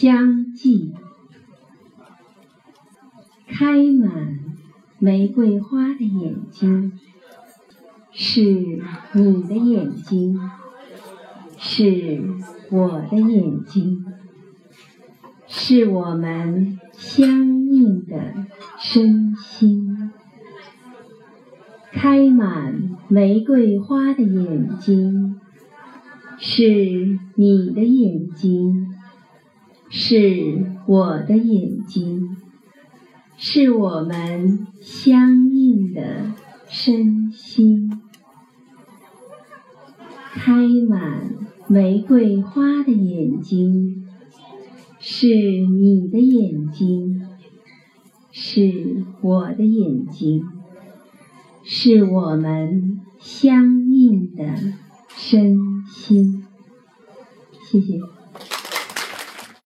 相继。开满玫瑰花的眼睛，是你的眼睛，是我的眼睛，是我们相应的身心。开满玫瑰花的眼睛，是你的眼睛，是我的眼睛。是我们相应的身心，开满玫瑰花的眼睛，是你的眼睛，是我的眼睛，是我们相应的身心。谢谢。